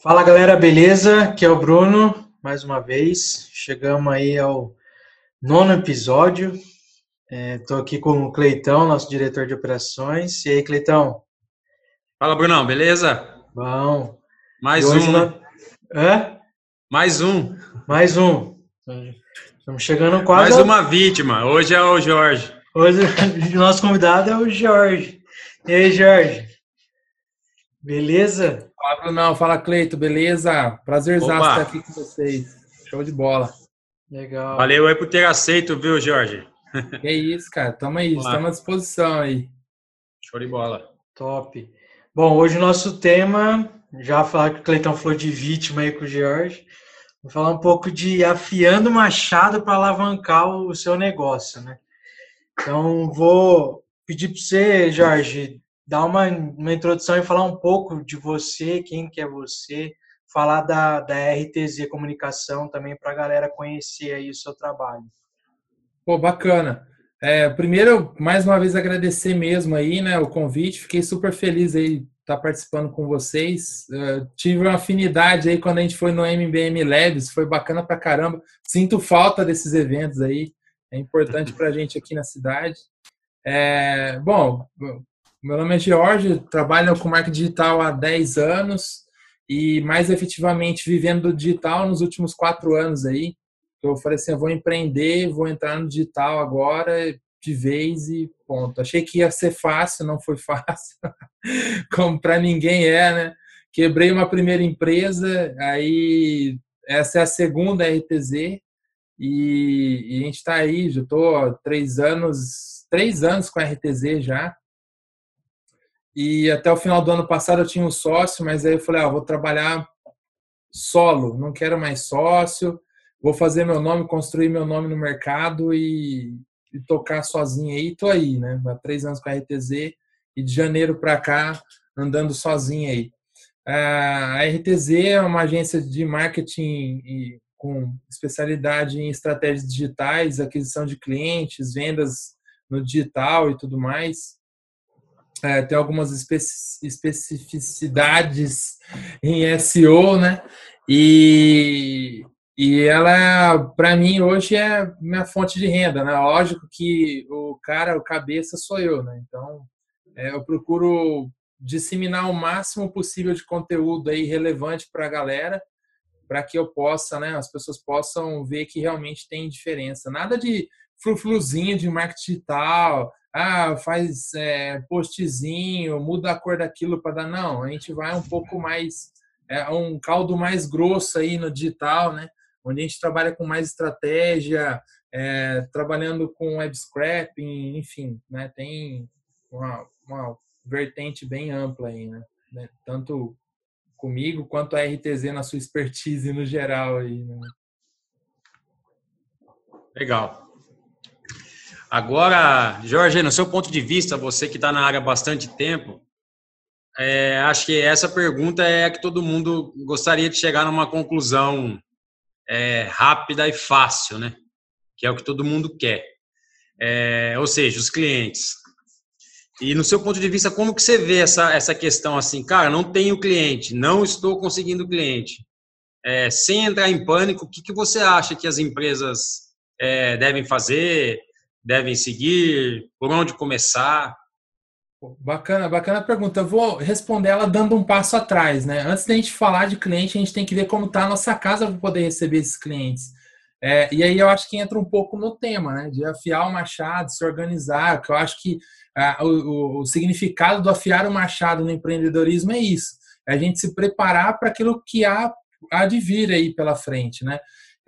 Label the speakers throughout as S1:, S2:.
S1: Fala galera, beleza? Aqui é o Bruno, mais uma vez. Chegamos aí ao nono episódio. Estou é, aqui com o Cleitão, nosso diretor de operações. E aí, Cleitão?
S2: Fala, Brunão, beleza?
S1: Bom.
S2: Mais um. Nós...
S1: Hã?
S2: Mais um.
S1: Mais um. Estamos chegando quase.
S2: Mais ao... uma vítima. Hoje é o Jorge.
S1: Hoje o nosso convidado é o Jorge. E aí, Jorge? Beleza?
S3: Fala, Brunão. Fala, Cleito. Beleza? Prazerzaço estar aqui com vocês. Show de bola.
S1: Legal.
S2: Valeu aí por ter aceito, viu, Jorge?
S3: É isso, cara. Tamo aí. Estamos à disposição aí.
S2: Show de bola.
S1: Top. Bom, hoje o nosso tema, já falar que o Cleitão falou de vítima aí com o Jorge, vou falar um pouco de afiando o machado para alavancar o seu negócio, né? Então, vou pedir para você, Jorge, dar uma, uma introdução e falar um pouco de você, quem que é você, falar da, da RTZ Comunicação também para a galera conhecer aí o seu trabalho.
S3: Pô, bacana. É, primeiro, mais uma vez agradecer mesmo aí, né, o convite. Fiquei super feliz aí estar tá participando com vocês. Uh, tive uma afinidade aí quando a gente foi no MBM Labs, foi bacana pra caramba. Sinto falta desses eventos aí, é importante pra gente aqui na cidade. É, bom, meu nome é George, trabalho com marketing digital há 10 anos e mais efetivamente vivendo do digital nos últimos quatro anos aí. Eu falei assim, eu vou empreender, vou entrar no digital agora de vez e ponto. Achei que ia ser fácil, não foi fácil, como para ninguém é, né? Quebrei uma primeira empresa, aí essa é a segunda RTZ e, e a gente está aí, já estou três anos, três anos com a RTZ já. E até o final do ano passado eu tinha um sócio, mas aí eu falei, ah, vou trabalhar solo, não quero mais sócio vou fazer meu nome, construir meu nome no mercado e, e tocar sozinho aí. Tô aí, né? Há três anos com a RTZ e de janeiro para cá andando sozinho aí. A RTZ é uma agência de marketing e, com especialidade em estratégias digitais, aquisição de clientes, vendas no digital e tudo mais. É, tem algumas especificidades em SEO, né? E e ela, para mim, hoje é minha fonte de renda, né? Lógico que o cara, o cabeça sou eu, né? Então, é, eu procuro disseminar o máximo possível de conteúdo aí relevante para a galera, para que eu possa, né? As pessoas possam ver que realmente tem diferença. Nada de frufluzinho de marketing digital, ah, faz é, postzinho, muda a cor daquilo para dar. Não, a gente vai um pouco mais, é um caldo mais grosso aí no digital, né? Onde a gente trabalha com mais estratégia, é, trabalhando com web scraping, enfim, né, tem uma, uma vertente bem ampla aí, né, né, tanto comigo quanto a RTZ na sua expertise no geral aí. Né?
S2: Legal. Agora, Jorge, no seu ponto de vista, você que está na área há bastante tempo, é, acho que essa pergunta é a que todo mundo gostaria de chegar numa conclusão é, rápida e fácil, né? Que é o que todo mundo quer. É, ou seja, os clientes. E no seu ponto de vista, como que você vê essa, essa questão assim? Cara, não tenho cliente, não estou conseguindo cliente. É, sem entrar em pânico, o que, que você acha que as empresas é, devem fazer, devem seguir, por onde começar?
S3: Bacana, bacana pergunta. Eu vou responder ela dando um passo atrás, né? Antes da gente falar de cliente, a gente tem que ver como está a nossa casa para poder receber esses clientes. É, e aí eu acho que entra um pouco no tema, né? De afiar o machado, se organizar, que eu acho que o, o, o, significado do afiar o machado no empreendedorismo é isso. É a gente se preparar para aquilo que há, há de vir aí pela frente, né?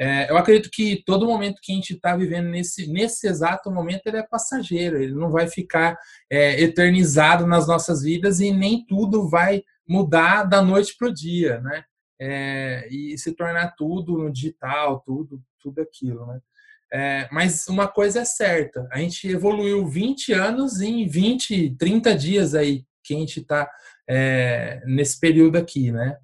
S3: É, eu acredito que todo momento que a gente está vivendo nesse, nesse exato momento ele é passageiro, ele não vai ficar é, eternizado nas nossas vidas e nem tudo vai mudar da noite para o dia, né? É, e se tornar tudo no digital, tudo, tudo aquilo, né? É, mas uma coisa é certa, a gente evoluiu 20 anos em 20, 30 dias aí que a gente está é, nesse período aqui, né?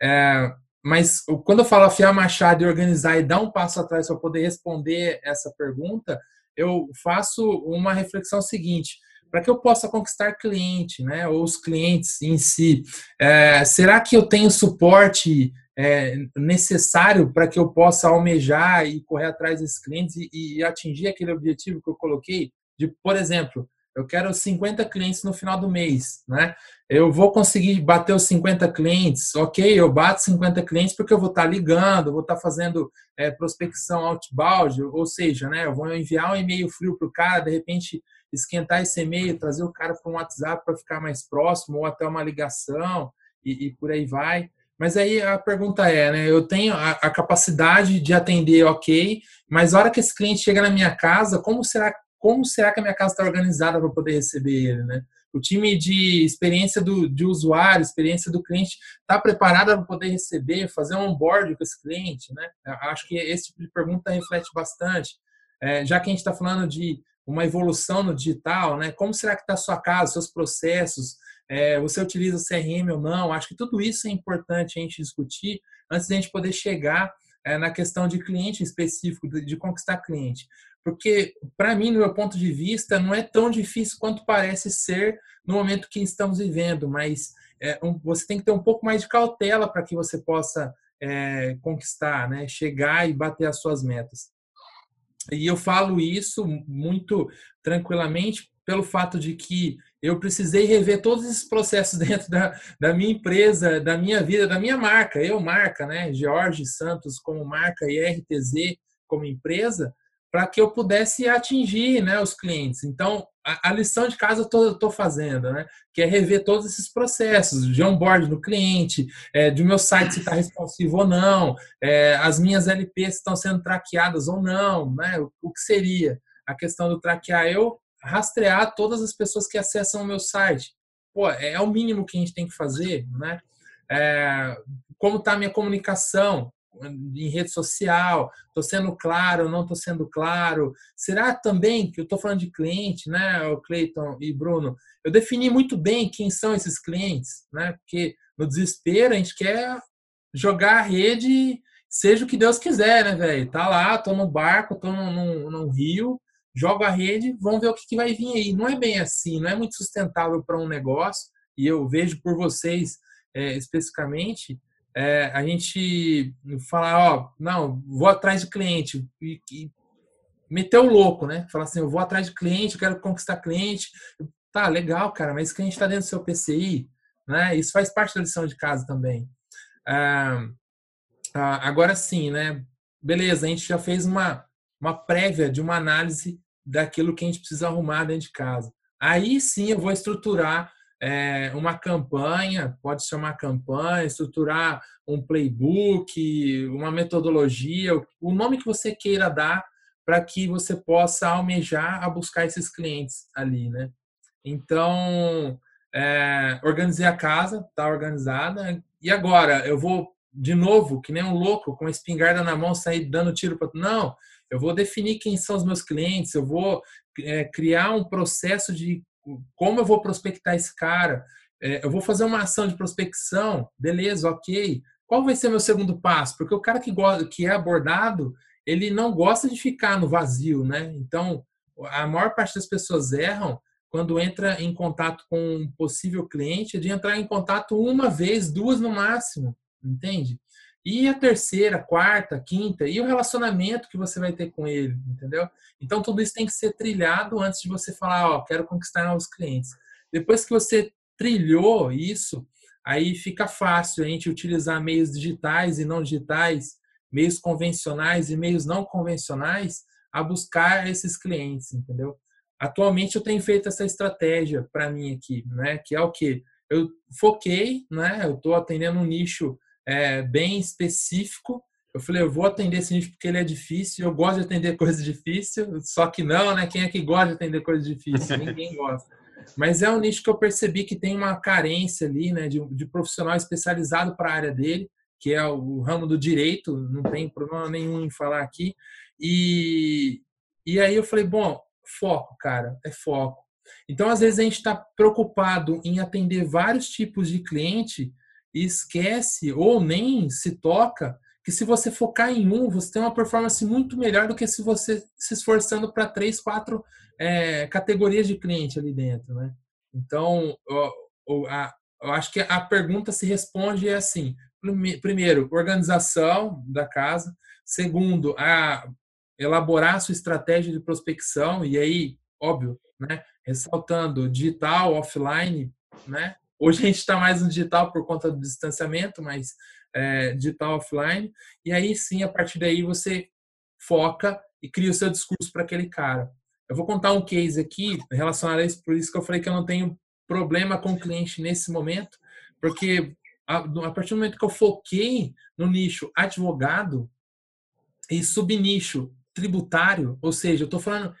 S3: É, mas quando eu falo afiar machado e organizar e dar um passo atrás para poder responder essa pergunta, eu faço uma reflexão seguinte: para que eu possa conquistar cliente, né, ou os clientes em si, é, será que eu tenho suporte é, necessário para que eu possa almejar e correr atrás desses clientes e, e atingir aquele objetivo que eu coloquei? De, por exemplo, eu quero 50 clientes no final do mês, né? Eu vou conseguir bater os 50 clientes, ok? Eu bato 50 clientes porque eu vou estar ligando, vou estar fazendo é, prospecção outbound, ou seja, né? Eu vou enviar um e-mail frio para o cara, de repente esquentar esse e-mail, trazer o cara para um WhatsApp para ficar mais próximo, ou até uma ligação, e, e, por aí vai. Mas aí a pergunta é, né? Eu tenho a, a capacidade de atender, ok, mas a hora que esse cliente chega na minha casa, como será como será que a minha casa está organizada para poder receber ele, né? O time de experiência do, de usuário, experiência do cliente, está preparado para poder receber, fazer um onboard com esse cliente, né? Acho que esse tipo de pergunta reflete bastante. É, já que a gente está falando de uma evolução no digital, né? Como será que está a sua casa, seus processos? É, você utiliza CRM ou não? Acho que tudo isso é importante a gente discutir antes de a gente poder chegar é, na questão de cliente específico, de, de conquistar cliente. Porque, para mim, no meu ponto de vista, não é tão difícil quanto parece ser no momento que estamos vivendo, mas é, um, você tem que ter um pouco mais de cautela para que você possa é, conquistar, né? chegar e bater as suas metas. E eu falo isso muito tranquilamente pelo fato de que eu precisei rever todos esses processos dentro da, da minha empresa, da minha vida, da minha marca. Eu, marca, né? Jorge Santos como marca e RTZ como empresa, para que eu pudesse atingir né, os clientes. Então, a, a lição de casa eu estou fazendo, né, que é rever todos esses processos de onboard no cliente, é, de meu site se está responsivo ou não, é, as minhas LPs estão sendo traqueadas ou não, né, o, o, que seria a questão do traquear? Eu rastrear todas as pessoas que acessam o meu site. Pô, é, é o mínimo que a gente tem que fazer, né? É, como está a minha comunicação? Em rede social, estou sendo claro, não estou sendo claro. Será também que eu estou falando de cliente, né, o Cleiton e Bruno? Eu defini muito bem quem são esses clientes, né? Porque no desespero a gente quer jogar a rede, seja o que Deus quiser, né, velho? Tá lá, tô no barco, tô num, num rio, jogo a rede, vamos ver o que, que vai vir aí. Não é bem assim, não é muito sustentável para um negócio, e eu vejo por vocês é, especificamente é, a gente falar, ó, não, vou atrás de cliente e, e meter o louco, né? Falar assim, eu vou atrás de cliente, eu quero conquistar cliente. Tá, legal, cara, mas cliente está dentro do seu PCI, né? Isso faz parte da lição de casa também. Ah, ah, agora sim, né? Beleza, a gente já fez uma, uma prévia de uma análise daquilo que a gente precisa arrumar dentro de casa. Aí sim eu vou estruturar é, uma campanha, pode chamar campanha, estruturar um playbook, uma metodologia, o nome que você queira dar para que você possa almejar a buscar esses clientes ali, né? Então, é, organizei a casa, tá organizada, e agora eu vou de novo, que nem um louco, com a espingarda na mão, sair dando tiro para. Não, eu vou definir quem são os meus clientes, eu vou é, criar um processo de como eu vou prospectar esse cara? É, eu vou fazer uma ação de prospecção, beleza, ok. Qual vai ser meu segundo passo? Porque o cara que, gosta, que é abordado, ele não gosta de ficar no vazio, né? Então, a maior parte das pessoas erram quando entra em contato com um possível cliente, de entrar em contato uma vez, duas no máximo, entende? E a terceira, quarta, quinta, e o relacionamento que você vai ter com ele, entendeu? Então, tudo isso tem que ser trilhado antes de você falar, ó, quero conquistar novos clientes. Depois que você trilhou isso, aí fica fácil a gente utilizar meios digitais e não digitais, meios convencionais e meios não convencionais a buscar esses clientes, entendeu? Atualmente eu tenho feito essa estratégia para mim aqui, né? Que é o que eu foquei, né? Eu estou atendendo um nicho é, bem específico. Eu falei, eu vou atender esse nicho porque ele é difícil, eu gosto de atender coisa difícil, só que não, né? Quem é que gosta de atender coisa difícil? Ninguém gosta. Mas é um nicho que eu percebi que tem uma carência ali, né, de, de profissional especializado para a área dele, que é o ramo do direito, não tem problema nenhum em falar aqui. E, e aí eu falei, bom, foco, cara, é foco. Então, às vezes, a gente está preocupado em atender vários tipos de cliente e esquece ou nem se toca que se você focar em um, você tem uma performance muito melhor do que se você se esforçando para três, quatro é, categorias de cliente ali dentro, né? Então, eu, a, eu acho que a pergunta se responde assim: primeiro, organização da casa. Segundo, a elaborar a sua estratégia de prospecção e aí, óbvio, né? Ressaltando digital, offline, né? Hoje a gente está mais no digital por conta do distanciamento, mas é, digital offline. E aí sim, a partir daí você foca e cria o seu discurso para aquele cara. Eu vou contar um case aqui relacionado a isso, por isso que eu falei que eu não tenho problema com o cliente nesse momento, porque a, a partir do momento que eu foquei no nicho advogado e subnicho tributário, ou seja, eu estou falando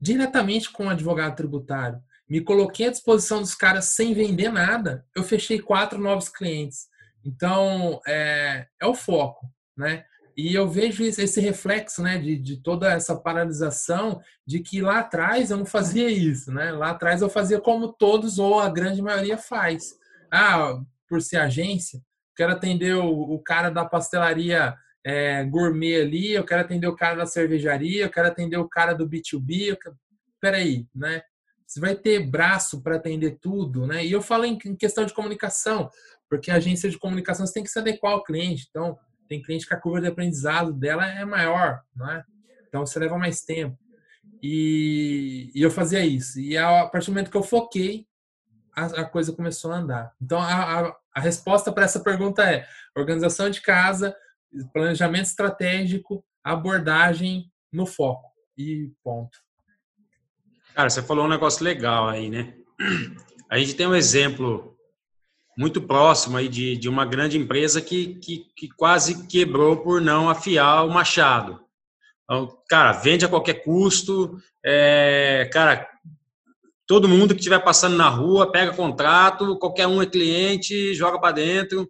S3: diretamente com o advogado tributário, me coloquei à disposição dos caras sem vender nada, eu fechei quatro novos clientes. Então, é, é o foco, né? E eu vejo esse reflexo, né, de, de toda essa paralisação, de que lá atrás eu não fazia isso, né? Lá atrás eu fazia como todos ou a grande maioria faz. Ah, por ser agência, quero atender o, o cara da pastelaria é, gourmet ali, eu quero atender o cara da cervejaria, eu quero atender o cara do B2B. Eu quero... Peraí, né? Você vai ter braço para atender tudo, né? E eu falo em questão de comunicação, porque a agência de comunicação tem que se adequar ao cliente. Então, tem cliente que a curva de aprendizado dela é maior, não é? Então, você leva mais tempo. E, e eu fazia isso. E a partir do momento que eu foquei, a, a coisa começou a andar. Então, a, a, a resposta para essa pergunta é organização de casa, planejamento estratégico, abordagem no foco. E ponto.
S2: Cara, você falou um negócio legal aí, né? A gente tem um exemplo muito próximo aí de, de uma grande empresa que, que, que quase quebrou por não afiar o machado. Então, cara, vende a qualquer custo, é, cara, todo mundo que estiver passando na rua pega contrato, qualquer um é cliente, joga para dentro.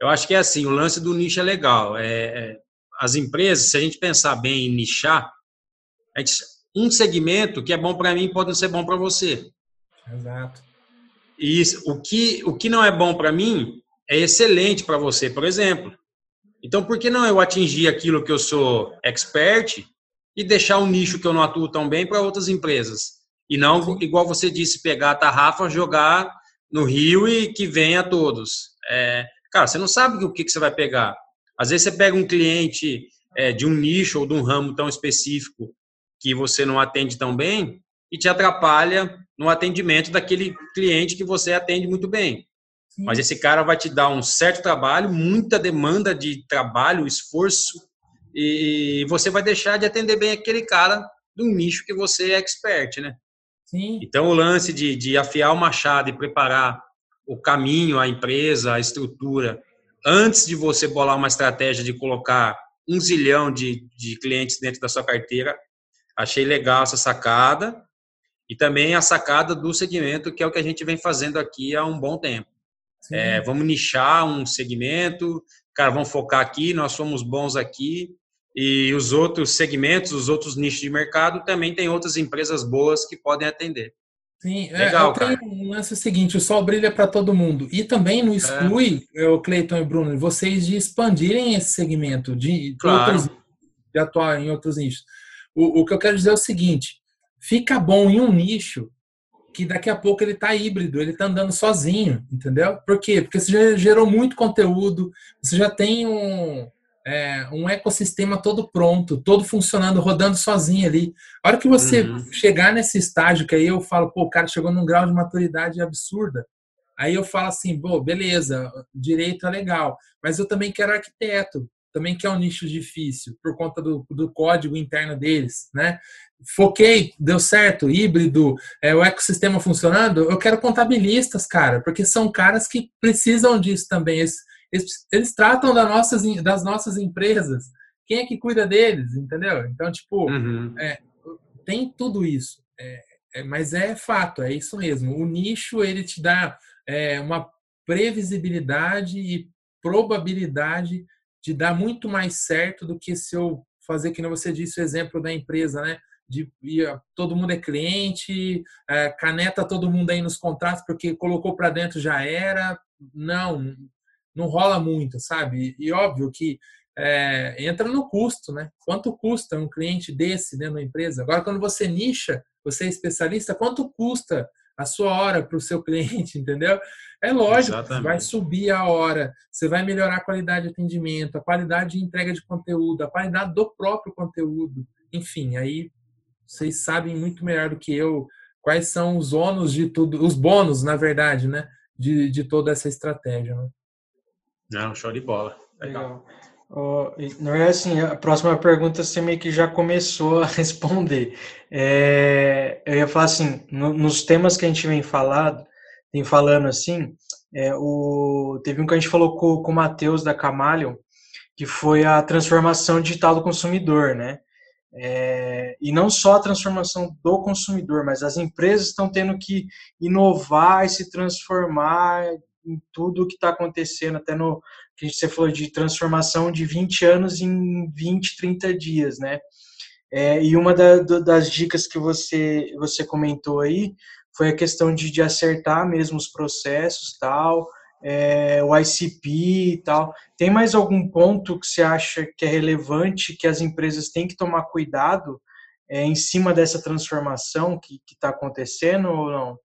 S2: Eu acho que é assim, o lance do nicho é legal. É, é, as empresas, se a gente pensar bem em nichar, a gente um segmento que é bom para mim pode não ser bom para você.
S3: Exato.
S2: E isso, o, que, o que não é bom para mim é excelente para você, por exemplo. Então, por que não eu atingir aquilo que eu sou expert e deixar um nicho que eu não atuo tão bem para outras empresas? E não, Sim. igual você disse, pegar a tarrafa, jogar no rio e que venha a todos. É, cara, você não sabe o que, que você vai pegar. Às vezes você pega um cliente é, de um nicho ou de um ramo tão específico que você não atende tão bem e te atrapalha no atendimento daquele cliente que você atende muito bem. Sim. Mas esse cara vai te dar um certo trabalho, muita demanda de trabalho, esforço, e você vai deixar de atender bem aquele cara do nicho que você é expert, né?
S3: Sim.
S2: Então, o lance de, de afiar o machado e preparar o caminho, a empresa, a estrutura, antes de você bolar uma estratégia de colocar um zilhão de, de clientes dentro da sua carteira, Achei legal essa sacada e também a sacada do segmento, que é o que a gente vem fazendo aqui há um bom tempo. É, vamos nichar um segmento, cara, vamos focar aqui, nós somos bons aqui, e os outros segmentos, os outros nichos de mercado, também tem outras empresas boas que podem atender.
S3: Sim, é, Legal, é, eu tenho um lance seguinte, o sol brilha para todo mundo. E também não exclui, é. o Cleiton e Bruno, vocês de expandirem esse segmento, de, claro. outros, de atuar em outros nichos. O, o que eu quero dizer é o seguinte: fica bom em um nicho que daqui a pouco ele está híbrido, ele está andando sozinho, entendeu? Por quê? Porque você já gerou muito conteúdo, você já tem um, é, um ecossistema todo pronto, todo funcionando, rodando sozinho ali. A hora que você uhum. chegar nesse estágio, que aí eu falo, pô, o cara chegou num grau de maturidade absurda. Aí eu falo assim, pô, beleza, direito é legal, mas eu também quero arquiteto, também que é um nicho difícil por conta do, do código interno deles, né? Foquei, deu certo, híbrido, é, o ecossistema funcionando. Eu quero contabilistas, cara, porque são caras que precisam disso também. Eles, eles, eles tratam das nossas, das nossas empresas. Quem é que cuida deles, entendeu? Então, tipo, uhum. é, tem tudo isso. É, é, mas é fato, é isso mesmo. O nicho ele te dá é, uma previsibilidade e probabilidade de dar muito mais certo do que se eu fazer, que você disse, o exemplo da empresa, né? De todo mundo é cliente, é, caneta todo mundo aí nos contratos porque colocou para dentro já era. Não, não rola muito, sabe? E, e óbvio que é, entra no custo, né? Quanto custa um cliente desse dentro da empresa? Agora, quando você nicha, você é especialista, quanto custa a sua hora para o seu cliente, entendeu? É lógico, Exatamente. vai subir a hora, você vai melhorar a qualidade de atendimento, a qualidade de entrega de conteúdo, a qualidade do próprio conteúdo. Enfim, aí vocês sabem muito melhor do que eu quais são os ônus de tudo, os bônus, na verdade, né? De, de toda essa estratégia. Né?
S2: Não, show de bola.
S1: Legal. Legal. Oh, não é assim, a próxima pergunta você meio que já começou a responder. É, eu ia falar assim, no, nos temas que a gente vem falando, tem falando assim, é, o, teve um que a gente falou com, com o Matheus da Camalion, que foi a transformação digital do consumidor, né? É, e não só a transformação do consumidor, mas as empresas estão tendo que inovar e se transformar em tudo que está acontecendo, até no que você falou de transformação de 20 anos em 20, 30 dias, né? É, e uma da, das dicas que você, você comentou aí foi a questão de, de acertar mesmo os processos, tal, é, o ICP e tal. Tem mais algum ponto que você acha que é relevante, que as empresas têm que tomar cuidado é, em cima dessa transformação que está acontecendo ou não?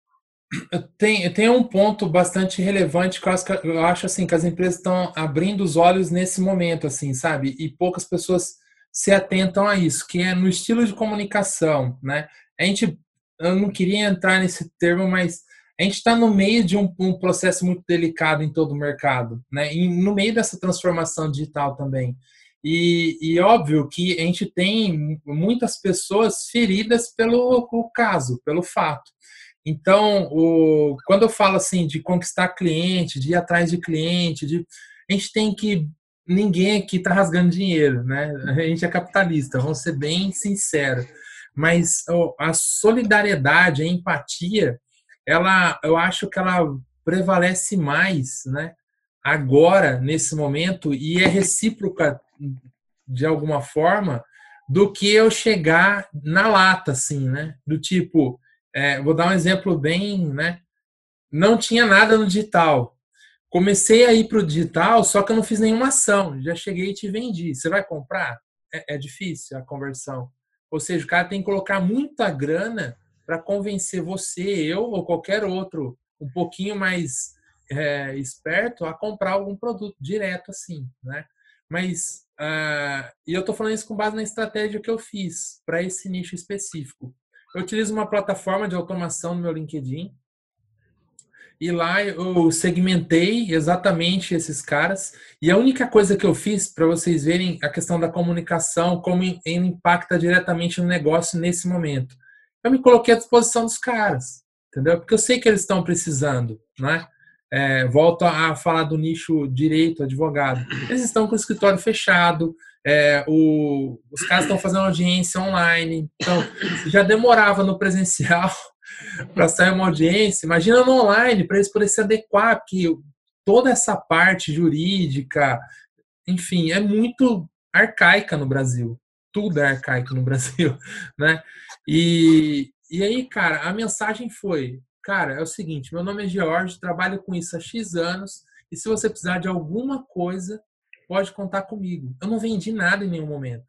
S3: Tem, tem um ponto bastante relevante que eu acho, eu acho assim que as empresas estão abrindo os olhos nesse momento, assim, sabe? E poucas pessoas se atentam a isso, que é no estilo de comunicação, né? A gente, eu não queria entrar nesse termo, mas a gente está no meio de um, um, processo muito delicado em todo o mercado, né? E no meio dessa transformação digital também. E, e óbvio que a gente tem muitas pessoas feridas pelo caso, pelo fato. Então, o, quando eu falo assim de conquistar cliente, de ir atrás de cliente, de, a gente tem que. Ninguém aqui está rasgando dinheiro, né? A gente é capitalista, vamos ser bem sinceros. Mas a solidariedade, a empatia, ela, eu acho que ela prevalece mais, né? Agora, nesse momento, e é recíproca de alguma forma, do que eu chegar na lata, assim, né? Do tipo, é, vou dar um exemplo bem, né? Não tinha nada no digital. Comecei a ir para o digital, só que eu não fiz nenhuma ação. Já cheguei e te vendi. Você vai comprar? É, é difícil a conversão. Ou seja, o cara tem que colocar muita grana para convencer você, eu ou qualquer outro, um pouquinho mais é, esperto, a comprar algum produto direto assim, né? Mas, uh, e eu estou falando isso com base na estratégia que eu fiz para esse nicho específico. Eu utilizo uma plataforma de automação no meu LinkedIn. E lá eu segmentei exatamente esses caras. E a única coisa que eu fiz, para vocês verem a questão da comunicação, como ele impacta diretamente no negócio nesse momento. Eu me coloquei à disposição dos caras, entendeu? Porque eu sei que eles estão precisando, né? É, volto a falar do nicho direito, advogado. Eles estão com o escritório fechado, é, o, os caras estão fazendo audiência online, então já demorava no presencial para sair uma audiência. Imagina no online, para eles poderem se adequar, porque toda essa parte jurídica, enfim, é muito arcaica no Brasil. Tudo é arcaico no Brasil, né? E, e aí, cara, a mensagem foi: cara, é o seguinte, meu nome é George, trabalho com isso há X anos, e se você precisar de alguma coisa, pode contar comigo. Eu não vendi nada em nenhum momento.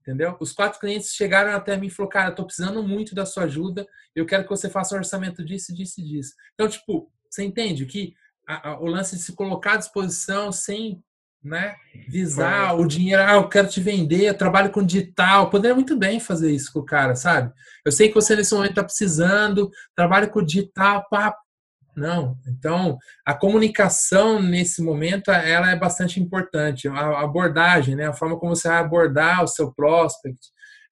S3: Entendeu? Os quatro clientes chegaram até mim e falaram, cara, eu tô precisando muito da sua ajuda, eu quero que você faça um orçamento disso, disso e disso. Então, tipo, você entende que a, a, o lance de se colocar à disposição sem né, visar o dinheiro, ah, eu quero te vender, eu trabalho com digital, poderia muito bem fazer isso com o cara, sabe? Eu sei que você nesse momento está precisando, trabalho com digital, pá, não. Então, a comunicação nesse momento ela é bastante importante. A abordagem, né? a forma como você vai abordar o seu prospect,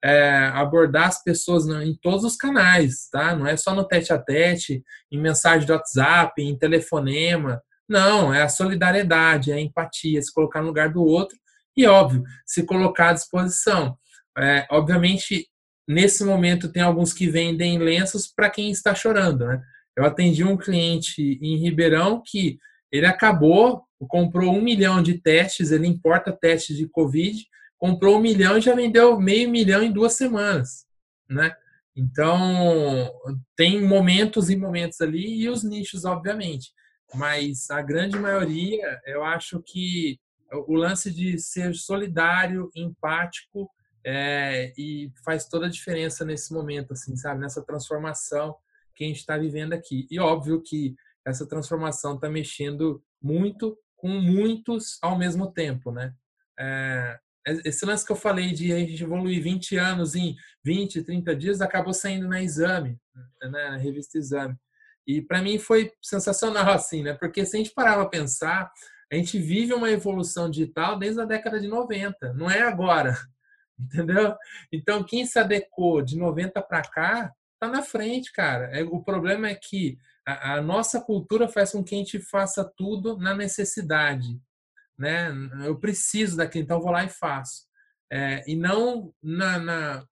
S3: é, abordar as pessoas em todos os canais, tá? Não é só no tete a tete, em mensagem de WhatsApp, em telefonema. Não, é a solidariedade, é a empatia, se colocar no lugar do outro e, óbvio, se colocar à disposição. É, obviamente, nesse momento, tem alguns que vendem lenços para quem está chorando, né? Eu atendi um cliente em Ribeirão que ele acabou, comprou um milhão de testes, ele importa testes de Covid, comprou um milhão e já vendeu meio milhão em duas semanas, né? Então, tem momentos e momentos ali e os nichos, obviamente. mas a grande maioria, eu acho que o lance de ser solidário, empático, é, e faz toda a diferença nesse momento, assim, sabe? Nessa transformação que a gente está vivendo aqui. E óbvio que essa transformação está mexendo muito com muitos ao mesmo tempo, né? É, esse lance que eu falei de a gente evoluir 20 anos em 20, 30 dias acabou saindo na Exame, né, na revista Exame. E para mim foi sensacional assim, né? Porque se a gente parar para pensar, a gente vive uma evolução digital desde a década de 90, não é agora. Entendeu? Então, quem se adequou de 90 para cá, tá na frente, cara. É, o problema é que a, a, nossa cultura faz com que a gente faça tudo na necessidade. Né? Eu preciso daquilo, então vou lá e faço. É, e não na, na,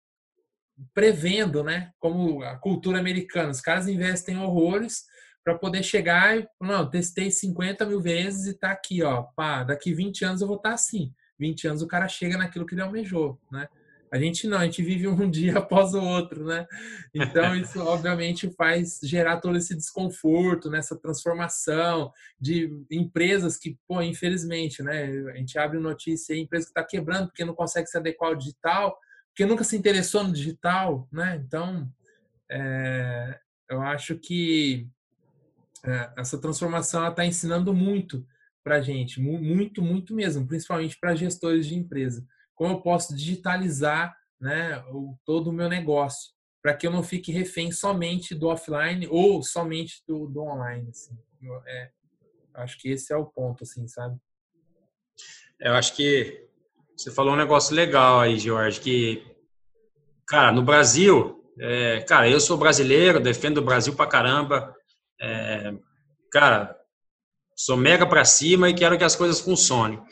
S3: prevendo, né? Como a cultura americana. Os caras investem horrores para poder chegar e, não, testei 50 mil vezes e tá aqui, ó. Pá, daqui 20 anos eu vou estar tá assim. 20 anos o cara chega naquilo que ele almejou, né? A gente não, a gente vive um dia após o outro, né? Então isso obviamente faz gerar todo esse desconforto nessa transformação de empresas que, pô, infelizmente, né? A gente abre notícia aí, empresa que está quebrando porque não consegue se adequar ao digital, porque nunca se interessou no digital, né? Então, é, eu acho que é, essa transformação está ensinando muito para a gente, muito, muito mesmo, principalmente para gestores de empresa. Como eu posso digitalizar né, o, todo o meu negócio, para que eu não fique refém somente do offline ou somente do, do online. Assim. Eu, é, acho que esse é o ponto, assim, sabe?
S2: Eu acho que você falou um negócio legal aí, Jorge, que, cara, no Brasil, é, cara, eu sou brasileiro, defendo o Brasil pra caramba, é, cara, sou mega para cima e quero que as coisas funcionem.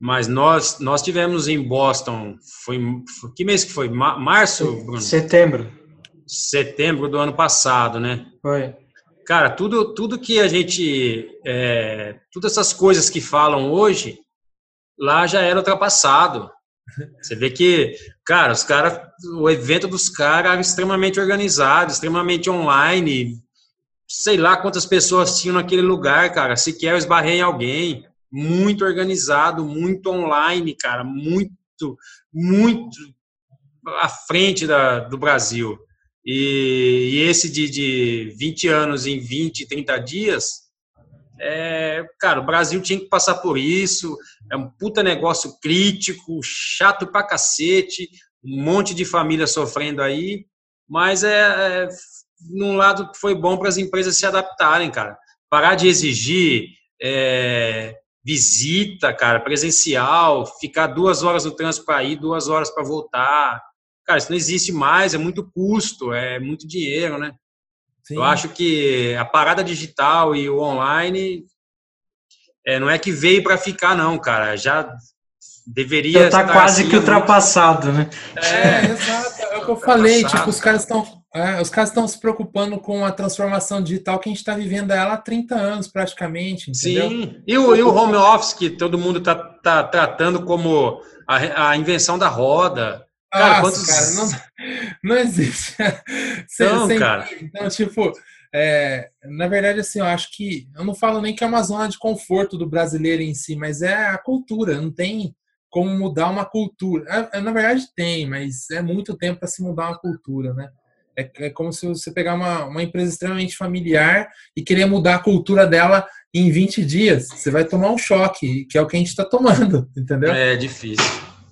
S2: Mas nós nós tivemos em Boston, foi, foi que mês que foi? Março,
S1: Bruno? Setembro.
S2: Setembro do ano passado, né?
S1: Foi.
S2: Cara, tudo tudo que a gente é, todas essas coisas que falam hoje lá já era ultrapassado. Você vê que, cara, os caras, o evento dos caras era extremamente organizado, extremamente online, sei lá quantas pessoas tinham naquele lugar, cara. Sequer eu esbarrei em alguém. Muito organizado, muito online, cara. Muito, muito à frente da, do Brasil. E, e esse de, de 20 anos em 20, 30 dias, é, cara, o Brasil tinha que passar por isso. É um puta negócio crítico, chato pra cacete, um monte de família sofrendo aí. Mas é, é num lado foi bom para as empresas se adaptarem, cara. Parar de exigir é, visita, cara, presencial, ficar duas horas no trânsito para ir, duas horas para voltar. Cara, isso não existe mais, é muito custo, é muito dinheiro, né? Sim. Eu acho que a parada digital e o online é, não é que veio para ficar, não, cara. Já deveria.
S1: Já tá quase assim, que ultrapassado, né?
S3: É, é exato. É o que eu falei. Tipo, os caras estão é, os caras estão se preocupando com a transformação digital que a gente está vivendo ela há 30 anos, praticamente. Entendeu?
S2: Sim, e o, e o home office que todo mundo está tá tratando como a, a, invenção da roda.
S3: Cara, Nossa, quantos... cara não, não existe.
S2: Não, sem, cara.
S3: Então, tipo, é, na verdade, assim, eu acho que. Eu não falo nem que é uma zona de conforto do brasileiro em si, mas é a cultura. Não tem como mudar uma cultura. É, é na verdade, tem, mas é muito tempo para se mudar uma cultura, né? É, é como se você pegar uma, uma empresa extremamente familiar e querer mudar a cultura dela em 20 dias. Você vai tomar um choque, que é o que a gente está tomando, entendeu?
S2: É difícil.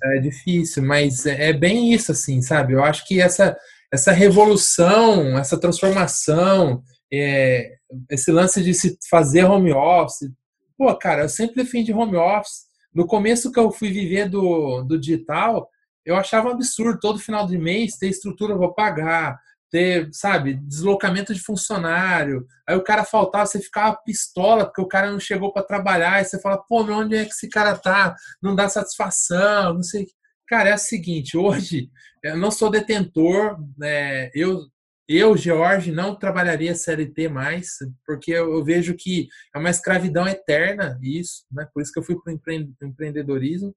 S3: É difícil, mas é, é bem isso, assim, sabe? Eu acho que essa, essa revolução, essa transformação, é, esse lance de se fazer home office. Pô, cara, eu sempre defendi home office. No começo que eu fui viver do, do digital, eu achava um absurdo todo final de mês ter estrutura para pagar, ter, sabe, deslocamento de funcionário. Aí o cara faltava, você ficava pistola porque o cara não chegou para trabalhar. E você fala, pô, onde é que esse cara tá? Não dá satisfação, não sei. Cara, é o seguinte, hoje eu não sou detentor, né, eu eu, George, não trabalharia CLT mais, porque eu, eu, vejo que é uma escravidão eterna isso, né? Por isso que eu fui para o empreendedorismo.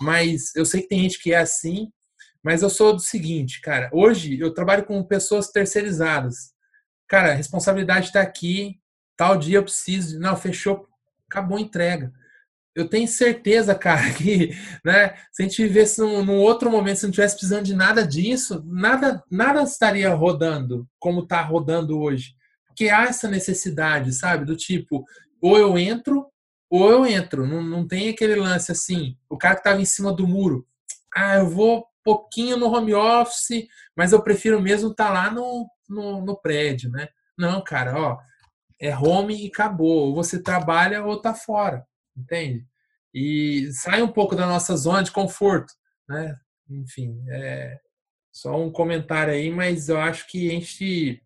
S3: Mas eu sei que tem gente que é assim, mas eu sou do seguinte, cara. Hoje eu trabalho com pessoas terceirizadas. Cara, a responsabilidade está aqui. tal dia eu preciso, não, fechou, acabou a entrega. Eu tenho certeza, cara, que né, se a gente vivesse num, num outro momento, se não tivesse precisando de nada disso, nada, nada estaria rodando como está rodando hoje. Porque há essa necessidade, sabe? Do tipo, ou eu entro, ou eu entro. Não, não tem aquele lance assim, o cara que estava em cima do muro. Ah, eu vou pouquinho no home office, mas eu prefiro mesmo estar tá lá no, no, no prédio, né? Não, cara, ó, é home e acabou. Ou você trabalha ou tá fora, entende? E sai um pouco da nossa zona de conforto, né? Enfim, é só um comentário aí, mas eu acho que a gente.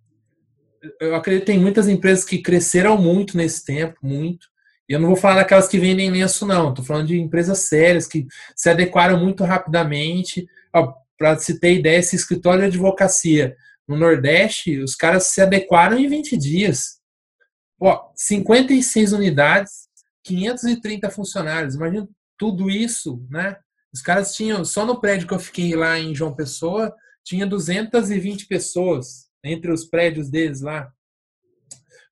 S3: Eu acredito que tem muitas empresas que cresceram muito nesse tempo, muito. E eu não vou falar daquelas que vendem lenço, não. Estou falando de empresas sérias que se adequaram muito rapidamente. Para se ter ideia, esse escritório de advocacia no Nordeste, os caras se adequaram em 20 dias. Ó, 56 unidades, 530 funcionários. Imagina tudo isso, né? Os caras tinham, só no prédio que eu fiquei lá em João Pessoa, tinha 220 pessoas entre os prédios deles lá.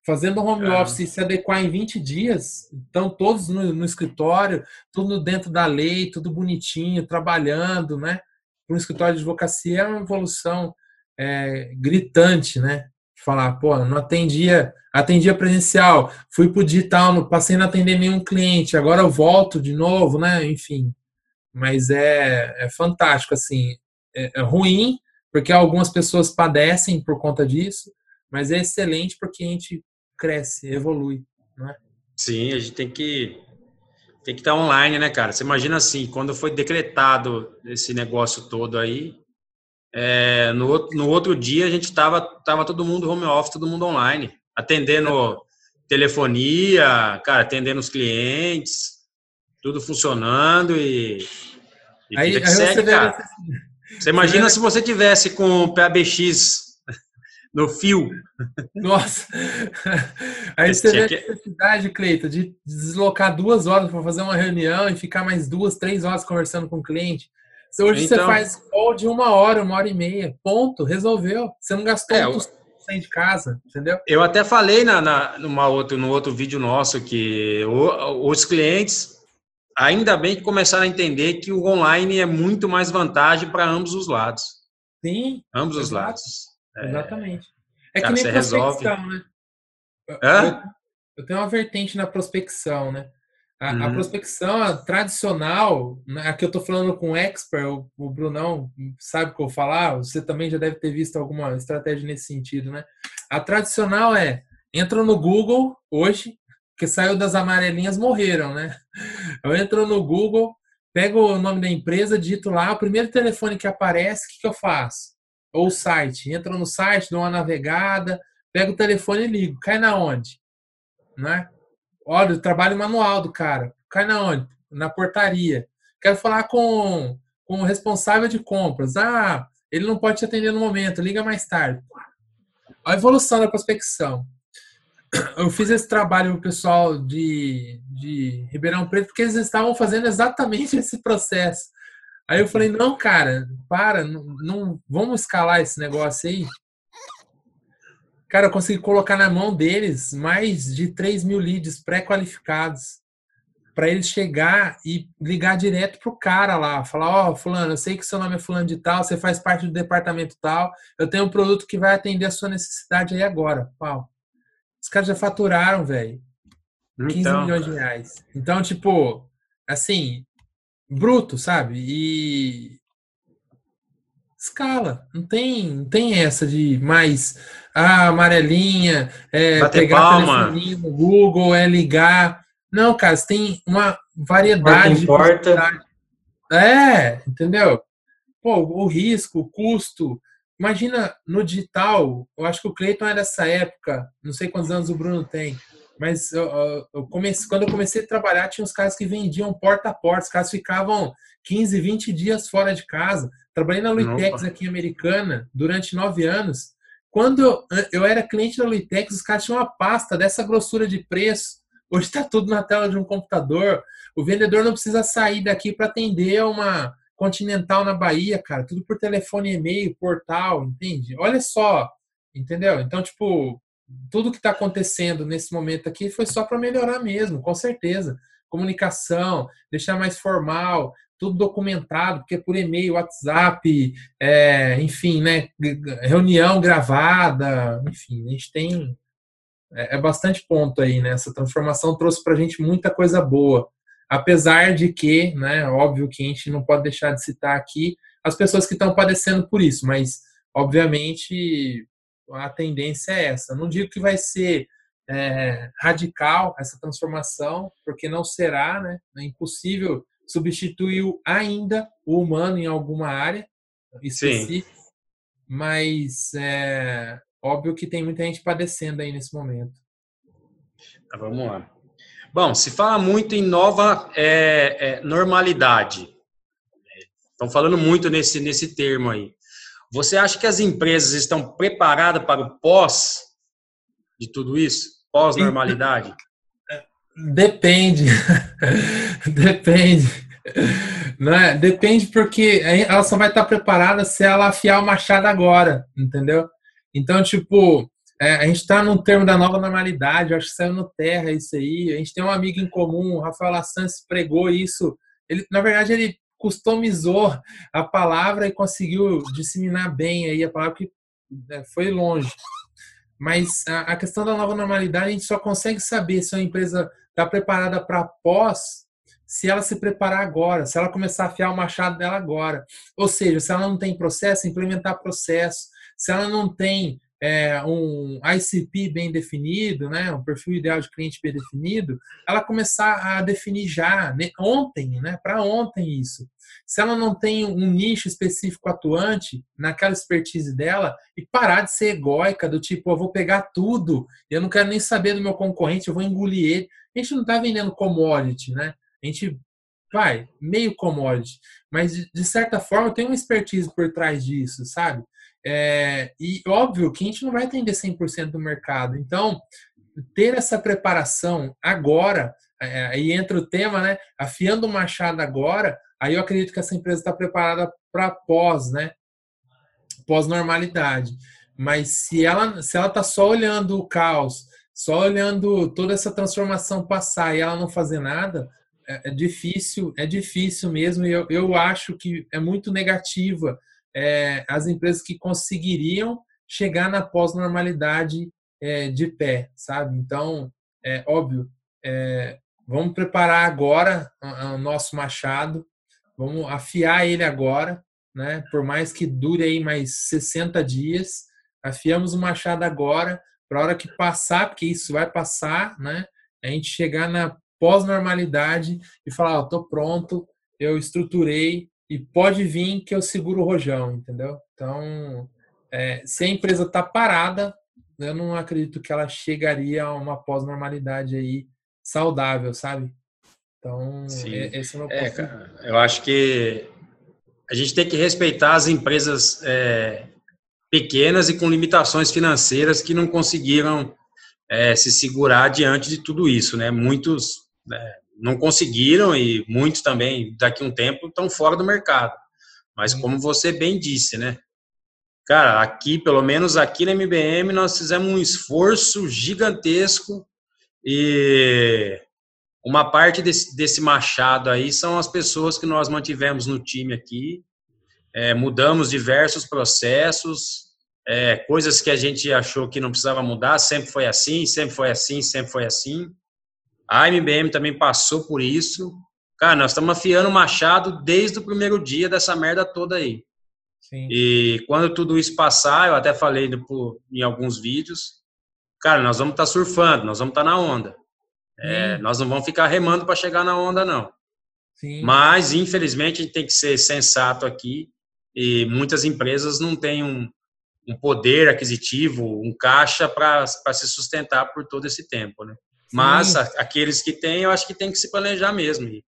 S3: Fazendo home é. office e se adequar em 20 dias, então todos no, no, escritório, tudo dentro da lei, tudo bonitinho, trabalhando, né? Para um escritório de advocacia é uma evolução é, gritante, né? Falar, pô, não atendia, atendia presencial, fui pro digital, não passei a não atender nenhum cliente, agora eu volto de novo, né? Enfim, mas é, é fantástico, assim, é, é ruim porque algumas pessoas padecem por conta disso, mas é excelente porque a gente cresce, evolui, né?
S2: Sim, a gente tem que tem que estar online, né, cara? Você imagina assim, quando foi decretado esse negócio todo aí, é, no, no outro dia a gente estava tava todo mundo home office, todo mundo online, atendendo telefonia, cara, atendendo os clientes, tudo funcionando e, e aí, que segue, cara. Você imagina se você tivesse com o PABX no fio.
S3: Nossa! Aí você vê a necessidade, Cleito, de deslocar duas horas para fazer uma reunião e ficar mais duas, três horas conversando com o cliente. Hoje então, você faz call de uma hora, uma hora e meia. Ponto, resolveu. Você não gastou é, sair de casa, entendeu?
S2: Eu até falei na, na, numa outro, no outro vídeo nosso que o, os clientes, ainda bem que começaram a entender que o online é muito mais vantagem para ambos os lados.
S3: Sim.
S2: Ambos exato. os lados.
S3: É, Exatamente. É cara, que nem prospecção, resolve. né? Eu, eu, tenho uma vertente na prospecção, né? A, uhum. a prospecção a tradicional, né, aqui eu estou falando com o expert, o, o Brunão sabe o que eu vou falar, você também já deve ter visto alguma estratégia nesse sentido, né? A tradicional é, entra no Google hoje, que saiu das amarelinhas, morreram, né? Eu entro no Google, pego o nome da empresa, digito lá, o primeiro telefone que aparece, o que, que eu faço? Ou o site, entra no site, dou uma navegada, pego o telefone e ligo. Cai na onde? Né? Olha, o trabalho manual do cara. Cai na onde? Na portaria. Quero falar com, com o responsável de compras. Ah, ele não pode te atender no momento, liga mais tarde. A evolução da prospecção. Eu fiz esse trabalho com o pessoal de, de Ribeirão Preto porque eles estavam fazendo exatamente esse processo. Aí eu falei, não, cara, para, não, não vamos escalar esse negócio aí. Cara, eu consegui colocar na mão deles mais de 3 mil leads pré-qualificados para eles chegar e ligar direto pro cara lá, falar, ó, oh, fulano, eu sei que seu nome é fulano de tal, você faz parte do departamento tal, eu tenho um produto que vai atender a sua necessidade aí agora. Pau. Os caras já faturaram, velho. 15 então, milhões de reais. Então, tipo, assim, bruto, sabe? E escala. Não tem, não tem essa de mais ah, amarelinha, é, Bater pegar palma. no Google, é ligar. Não, cara, você tem uma variedade
S1: importa.
S3: É, entendeu? Pô, o risco, o custo. Imagina no digital, eu acho que o Cleiton é dessa época, não sei quantos anos o Bruno tem, mas eu, eu comecei, quando eu comecei a trabalhar, tinha uns caras que vendiam porta a porta, os caras ficavam 15, 20 dias fora de casa. Trabalhei na Luitex aqui em Americana durante nove anos. Quando eu era cliente da Luitex, os caras tinham uma pasta dessa grossura de preço. Hoje está tudo na tela de um computador. O vendedor não precisa sair daqui para atender uma Continental na Bahia, cara. Tudo por telefone, e-mail, portal, entende? Olha só, entendeu? Então, tipo, tudo que está acontecendo nesse momento aqui foi só para melhorar mesmo, com certeza. Comunicação, deixar mais formal, tudo documentado, porque é por e-mail, WhatsApp, é, enfim, né, reunião gravada, enfim, a gente tem é, é bastante ponto aí, né? Essa transformação trouxe para a gente muita coisa boa, apesar de que, né, óbvio que a gente não pode deixar de citar aqui as pessoas que estão padecendo por isso, mas obviamente a tendência é essa. Não digo que vai ser é, radical essa transformação, porque não será, né? É impossível substituir ainda o humano em alguma área específica, Sim. mas é óbvio que tem muita gente padecendo aí nesse momento.
S2: Tá, vamos lá. Bom, se fala muito em nova é, é, normalidade. Estão falando muito nesse, nesse termo aí. Você acha que as empresas estão preparadas para o pós de tudo isso? Pós-normalidade?
S3: Depende. Depende. Não é? Depende porque ela só vai estar preparada se ela afiar o machado agora, entendeu? Então, tipo, é, a gente está num termo da nova normalidade, acho que saiu no Terra isso aí. A gente tem um amigo em comum, o Rafael Lassans pregou isso. Ele, na verdade, ele customizou a palavra e conseguiu disseminar bem aí a palavra que é, foi longe. Mas a, questão da nova normalidade, a gente só consegue saber se uma empresa está preparada para pós se ela se preparar agora, se ela começar a afiar o machado dela agora. Ou seja, se ela não tem processo, implementar processo. Se ela não tem é, um ICP bem definido, né, um perfil ideal de cliente bem definido, ela começar a definir já, né, ontem, né, para ontem isso. Se ela não tem um nicho específico atuante naquela expertise dela e parar de ser egóica, do tipo, eu vou pegar tudo, eu não quero nem saber do meu concorrente, eu vou engolir ele. A gente não está vendendo commodity, né? A gente vai, meio commodity, mas de certa forma tem uma expertise por trás disso, sabe? É, e óbvio que a gente não vai atender 100% do mercado. Então, ter essa preparação agora, é, aí entra o tema, né? Afiando o machado agora, aí eu acredito que essa empresa está preparada para pós, né? Pós-normalidade. Mas se ela se ela está só olhando o caos, só olhando toda essa transformação passar e ela não fazer nada, é, é difícil, é difícil mesmo. E eu, eu acho que é muito negativa é, as empresas que conseguiriam chegar na pós-normalidade é, de pé, sabe? Então, é óbvio, é, vamos preparar agora o nosso machado, vamos afiar ele agora, né? Por mais que dure aí mais 60 dias, afiamos o machado agora, para a hora que passar, porque isso vai passar, né? A gente chegar na pós-normalidade e falar, ó, tô pronto, eu estruturei, e pode vir que eu seguro o rojão, entendeu? Então, é, se a empresa está parada, eu não acredito que ela chegaria a uma pós-normalidade aí saudável, sabe? Então,
S2: Sim. esse é o meu é, cara, Eu acho que a gente tem que respeitar as empresas é, pequenas e com limitações financeiras que não conseguiram é, se segurar diante de tudo isso, né? Muitos né, não conseguiram e muitos também, daqui a um tempo, estão fora do mercado. Mas uhum. como você bem disse, né? Cara, aqui, pelo menos aqui na MBM, nós fizemos um esforço gigantesco e uma parte desse, desse machado aí são as pessoas que nós mantivemos no time aqui. É, mudamos diversos processos, é, coisas que a gente achou que não precisava mudar, sempre foi assim, sempre foi assim, sempre foi assim. A MBM também passou por isso. Cara, nós estamos afiando o machado desde o primeiro dia dessa merda toda aí. Sim. E quando tudo isso passar, eu até falei em alguns vídeos, cara, nós vamos estar tá surfando, nós vamos estar tá na onda. É, nós não vamos ficar remando para chegar na onda, não. Sim. Mas, infelizmente, a gente tem que ser sensato aqui e muitas empresas não têm um, um poder aquisitivo, um caixa para se sustentar por todo esse tempo, né? Mas a, aqueles que têm, eu acho que tem que se planejar mesmo. E,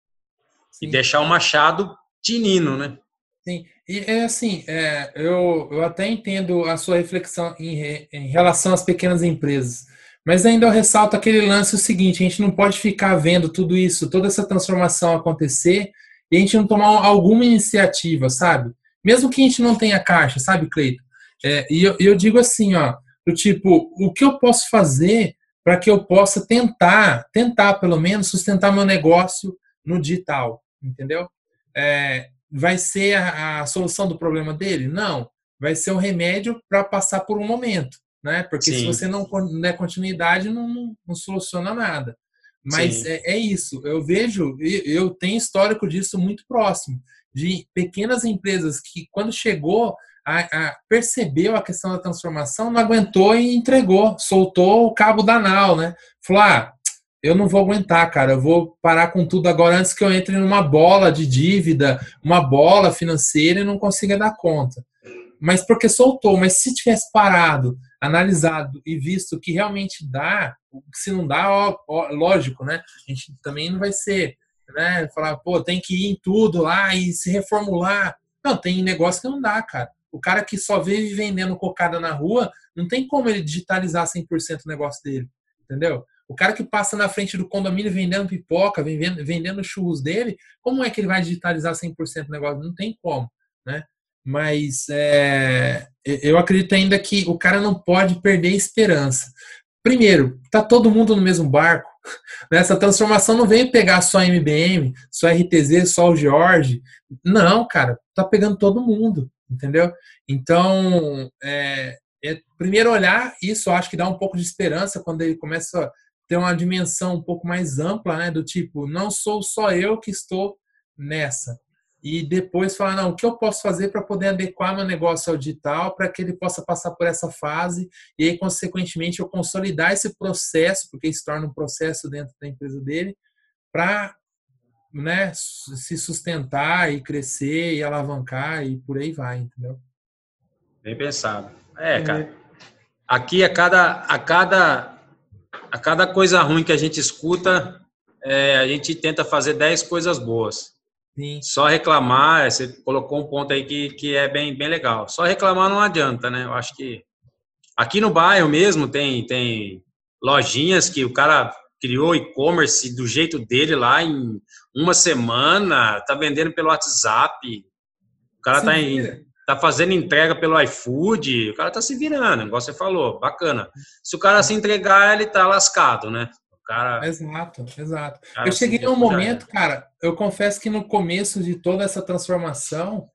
S2: e deixar o machado tinino, né?
S3: Sim, e é assim, é, eu, eu até entendo a sua reflexão em, em relação às pequenas empresas, mas ainda eu ressalto aquele lance o seguinte, a gente não pode ficar vendo tudo isso, toda essa transformação acontecer e a gente não tomar alguma iniciativa, sabe? Mesmo que a gente não tenha caixa, sabe, Cleito? É, e eu, eu digo assim, ó, Do tipo, o que eu posso fazer para que eu possa tentar, tentar pelo menos, sustentar meu negócio no digital, entendeu? É, vai ser a, a, solução do problema dele? Não. Vai ser um remédio para passar por um momento, né? Porque Sim. se você não der continuidade, não, não soluciona nada. Mas é, é, isso. Eu vejo, eu tenho histórico disso muito próximo, de pequenas empresas que, quando chegou, a, a, percebeu a questão da transformação, não aguentou e entregou, soltou o cabo da nau, né? Falou, ah, eu não vou aguentar, cara, eu vou parar com tudo agora antes que eu entre numa bola de dívida, uma bola financeira e não consiga dar conta. Mas porque soltou, mas se tivesse parado, analisado e visto que realmente dá, se não dá, ó, ó, lógico, né? A gente também não vai ser, né? Falar, pô, tem que ir em tudo lá e se reformular. Não, tem negócio que não dá, cara. O cara que só vive vendendo cocada na rua, não tem como ele digitalizar 100% o negócio dele, entendeu? O cara que passa na frente do condomínio vendendo pipoca, vendendo, vendendo churros dele, como é que ele vai digitalizar 100% o negócio? Não tem como, né? Mas é, eu acredito ainda que o cara não pode perder esperança. Primeiro, tá todo mundo no mesmo barco. Essa transformação não vem pegar só a MBM, só a RTZ, só o George. Não, cara, tá pegando todo mundo, entendeu? Então, é, é, primeiro olhar isso, acho que dá um pouco de esperança quando ele começa a ter uma dimensão um pouco mais ampla, né? Do tipo, não sou só eu que estou nessa e depois falar, não, o que eu posso fazer para poder adequar meu negócio ao digital para que ele possa passar por essa fase e aí, consequentemente, eu consolidar esse processo, porque isso torna um processo dentro da empresa dele, para né, se sustentar e crescer e alavancar e por aí vai, entendeu?
S2: Bem pensado. É, cara. Aqui a cada, a cada, a cada coisa ruim que a gente escuta, é, a gente tenta fazer 10 coisas boas. Sim. Só reclamar, você colocou um ponto aí que, que é bem, bem legal. Só reclamar não adianta, né? Eu acho que aqui no bairro mesmo tem, tem lojinhas que o cara criou e-commerce do jeito dele lá em uma semana, tá vendendo pelo WhatsApp. O cara tá, em, tá fazendo entrega pelo iFood, o cara tá se virando, igual você falou, bacana. Se o cara se entregar, ele tá lascado, né?
S3: cara. Exato, exato. Cara, eu cheguei num momento, cara, eu confesso que no começo de toda essa transformação,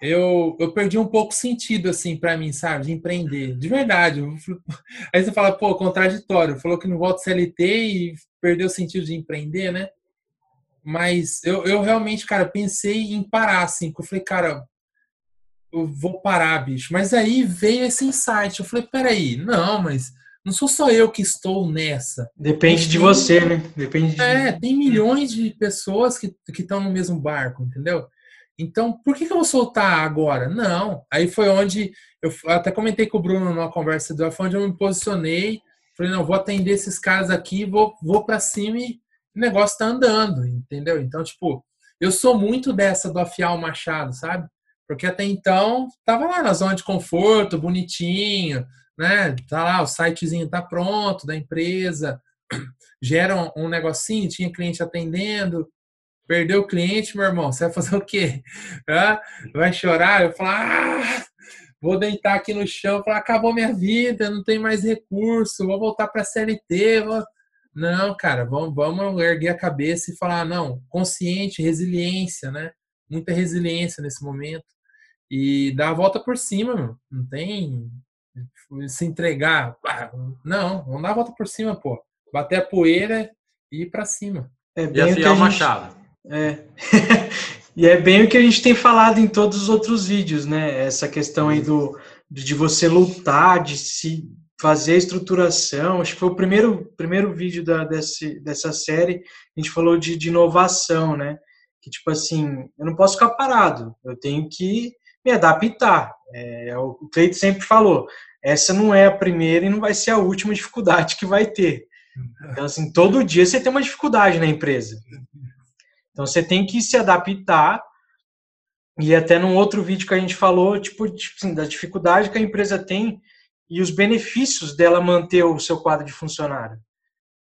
S3: eu, eu perdi um pouco sentido, assim, para mim, sabe, de empreender. De verdade. Aí você fala, pô, contraditório. Falou que não volta CLT e perdeu o sentido de empreender, né? Mas eu, eu realmente, cara, pensei em parar, assim. Eu falei, cara, eu vou parar, bicho. Mas aí veio esse insight. Eu falei, peraí, não, mas não sou só eu que estou nessa.
S1: Depende tem, de você, né? Depende de...
S3: É, tem milhões de pessoas que estão no mesmo barco, entendeu? Então, por que, que eu vou soltar agora? Não. Aí foi onde eu até comentei com o Bruno numa conversa do foi onde eu me posicionei. Falei, não, vou atender esses caras aqui, vou, vou para cima e o negócio tá andando, entendeu? Então, tipo, eu sou muito dessa do afiar o machado, sabe? Porque até então tava lá na zona de conforto, bonitinho, né? Tá lá, o sitezinho tá pronto da empresa, gera um, um negocinho, tinha cliente atendendo, perdeu o cliente, meu irmão, você vai fazer o quê? Vai chorar? Eu falo, ah, vou deitar aqui no chão, falar, acabou minha vida, não tem mais recurso, vou voltar para a CLT. Vou... Não, cara, vamos, vamos erguer a cabeça e falar, não, consciente, resiliência, né? Muita resiliência nesse momento. E dar a volta por cima, meu. não tem se entregar. Não, vamos dar a volta por cima, pô. Bater a poeira e ir para cima.
S2: É bem e afiar uma chave.
S1: É. e é bem o que a gente tem falado em todos os outros vídeos, né? Essa questão aí do de você lutar, de se fazer a estruturação. Acho que foi o primeiro, primeiro vídeo da, desse, dessa série. A gente falou de, de inovação, né? Que tipo assim, eu não posso ficar parado. Eu tenho que me adaptar. É, o Cleito sempre falou, essa não é a primeira e não vai ser a última dificuldade que vai ter. Então, assim, todo dia você tem uma dificuldade na empresa. Então, você tem que se adaptar. E até num outro vídeo que a gente falou, tipo, tipo assim, da dificuldade que a empresa tem e os benefícios dela manter o seu quadro de funcionário.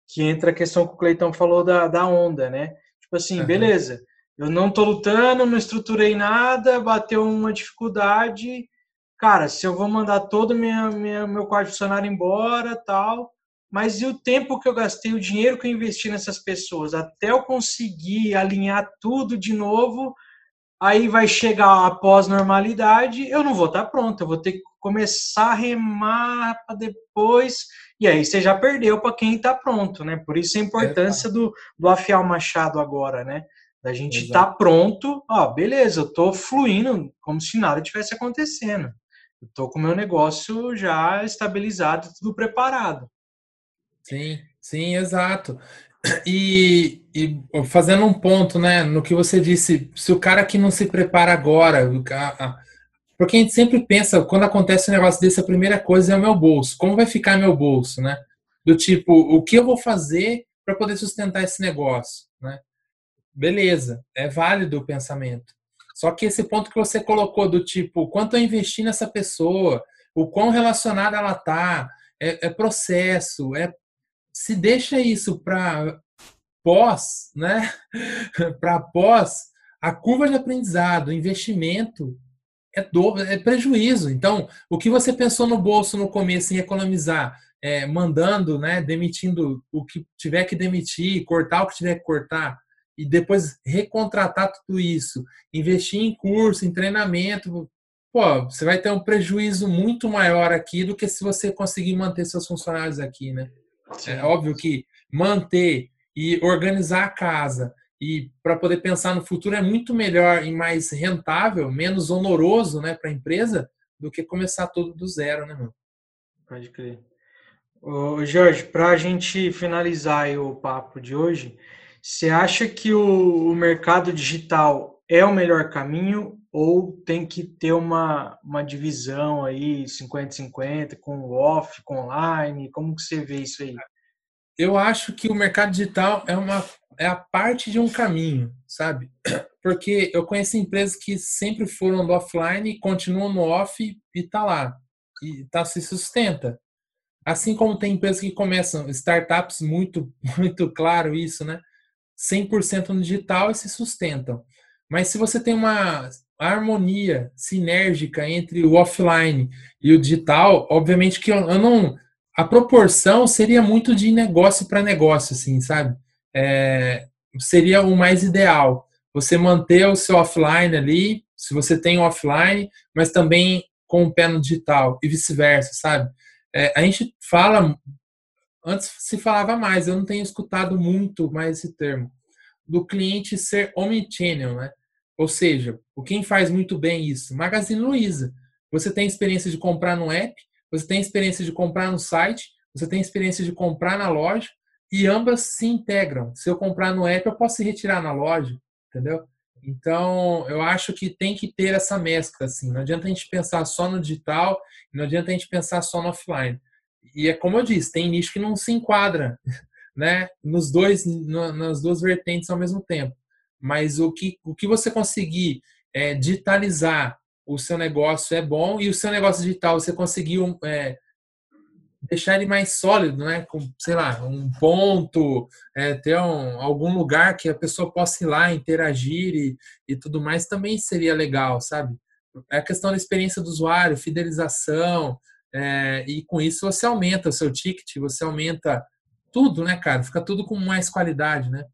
S1: Que entra a questão que o Cleitão falou da, da onda, né? Tipo assim, uhum. beleza, eu não tô lutando, não estruturei nada, bateu uma dificuldade, cara, se eu vou mandar todo minha, minha, meu quarto funcionário embora, tal, mas e o tempo que eu gastei, o dinheiro que eu investi nessas pessoas, até eu conseguir alinhar tudo de novo, aí vai chegar a pós-normalidade, eu não vou estar pronto, eu vou ter que começar a remar para depois, e aí você já perdeu para quem está pronto, né? Por isso a importância é, do, do afiar o machado agora, né? Da gente estar tá pronto, ó, beleza, eu estou fluindo como se nada tivesse acontecendo. Eu estou com o meu negócio já estabilizado, tudo preparado.
S3: Sim, sim, exato. E, e, fazendo um ponto, né, no que você disse, se o cara que não se prepara agora, porque a gente sempre pensa, quando acontece um negócio desse, a primeira coisa é o meu bolso. Como vai ficar meu bolso, né? Do tipo, o que eu vou fazer para poder sustentar esse negócio, né? Beleza, é válido o pensamento. Só que esse ponto que você colocou do tipo, quanto eu investi nessa pessoa, o quão relacionada ela tá, é, é processo, é se deixa isso para pós, né? para pós, a curva de aprendizado, investimento é dobro, é prejuízo. Então, o que você pensou no bolso no começo em economizar, é, mandando, né, demitindo o que tiver que demitir, cortar o que tiver que cortar, e depois recontratar tudo isso, investir em curso, em treinamento, pô, você vai ter um prejuízo muito maior aqui do que se você conseguir manter seus funcionários aqui, né? É óbvio que manter e organizar a casa e para poder pensar no futuro é muito melhor e mais rentável, menos onoroso, né, para a empresa do que começar tudo do zero, né, mano?
S1: Pode crer. Ô, Jorge, para a gente finalizar o papo de hoje, você acha que o, o mercado digital é o melhor caminho ou tem que ter uma, uma divisão aí 50-50 com off, com online? Como que você vê isso aí?
S3: Eu acho que o mercado digital é uma é a parte de um caminho, sabe? Porque eu conheço empresas que sempre foram do offline, continuam no off e tá lá e tá se sustenta. Assim como tem empresas que começam startups muito muito claro isso, né? 100% no digital e se sustentam. Mas se você tem uma harmonia sinérgica entre o offline e o digital, obviamente que eu, eu não. A proporção seria muito de negócio para negócio, assim, sabe? É, seria o mais ideal. Você manter o seu offline ali, se você tem o offline, mas também com o pé no digital e vice-versa, sabe? É, a gente fala, antes se falava mais, eu não tenho escutado muito mais esse termo, do cliente ser omnichannel, né? Ou seja, o quem faz muito bem isso? Magazine Luiza. Você tem experiência de comprar no app, você tem experiência de comprar no site, você tem experiência de comprar na loja e ambas se integram. Se eu comprar no app, eu posso retirar na loja, entendeu? Então, eu acho que tem que ter essa mescla, assim. Não adianta a gente pensar só no digital, não adianta a gente pensar só no offline. E é como eu disse, tem nicho que não se enquadra, né? Nos dois, nas duas vertentes ao mesmo tempo mas o que, o que você conseguir é, digitalizar o seu negócio é bom e o seu negócio digital você conseguiu é, deixar ele mais sólido, né? Com, sei lá, um ponto, é, ter um, algum lugar que a pessoa possa ir lá, interagir e, e tudo mais, também seria legal, sabe? É a questão da experiência do usuário, fidelização, é, e com isso você aumenta o seu ticket, você aumenta tudo, né, cara? Fica tudo com mais qualidade, né?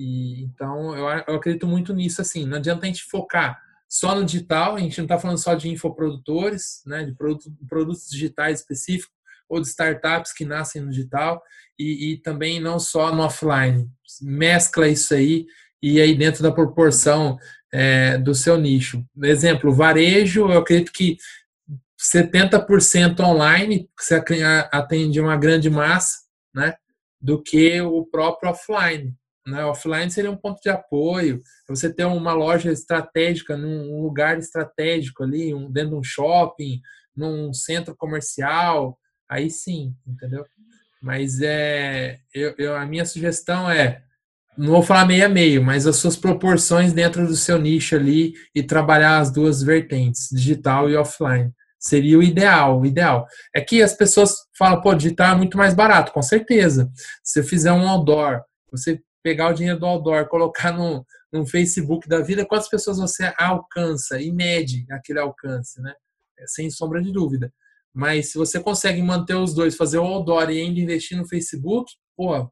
S3: E, então, eu, eu acredito muito nisso, assim, não adianta a gente focar só no digital, a gente não está falando só de infoprodutores, né, de produtos, produtos digitais específicos, ou de startups que nascem no digital, e, e, também não só no offline. Mescla isso aí, e aí dentro da proporção é, do seu nicho. Exemplo, varejo, eu acredito que 70% online, você atende uma grande massa, né, do que o próprio offline. Né? Offline seria um ponto de apoio, você ter uma loja estratégica num lugar estratégico ali, um, dentro de um shopping, num centro comercial, aí sim, entendeu? Mas é, eu, eu, a minha sugestão é, não vou falar meio a meio, mas as suas proporções dentro do seu nicho ali e trabalhar as duas vertentes, digital e offline. Seria o ideal, o ideal. É que as pessoas falam, pô, digital é muito mais barato, com certeza. Se você fizer um outdoor, você pegar o dinheiro do outdoor, colocar no, no Facebook da vida, quantas pessoas você alcança e mede aquele alcance, né? sem sombra de dúvida. Mas se você consegue manter os dois, fazer o outdoor e ainda investir no Facebook, pô,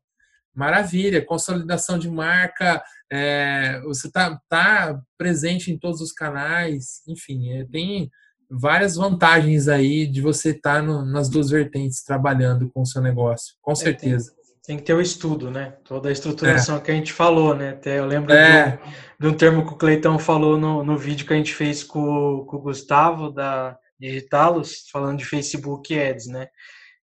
S3: maravilha, consolidação de marca, é, você tá, tá presente em todos os canais, enfim, é, tem várias vantagens aí de você estar tá nas duas vertentes trabalhando com o seu negócio, com certeza.
S1: É, tem, que ter o estudo, né? Toda a estruturação é. que a gente falou, né? Até eu lembro é. de, um, de, um, termo que o Cleitão falou no, no vídeo que a gente fez com, com o Gustavo da Digitalos, falando de Facebook Ads, né?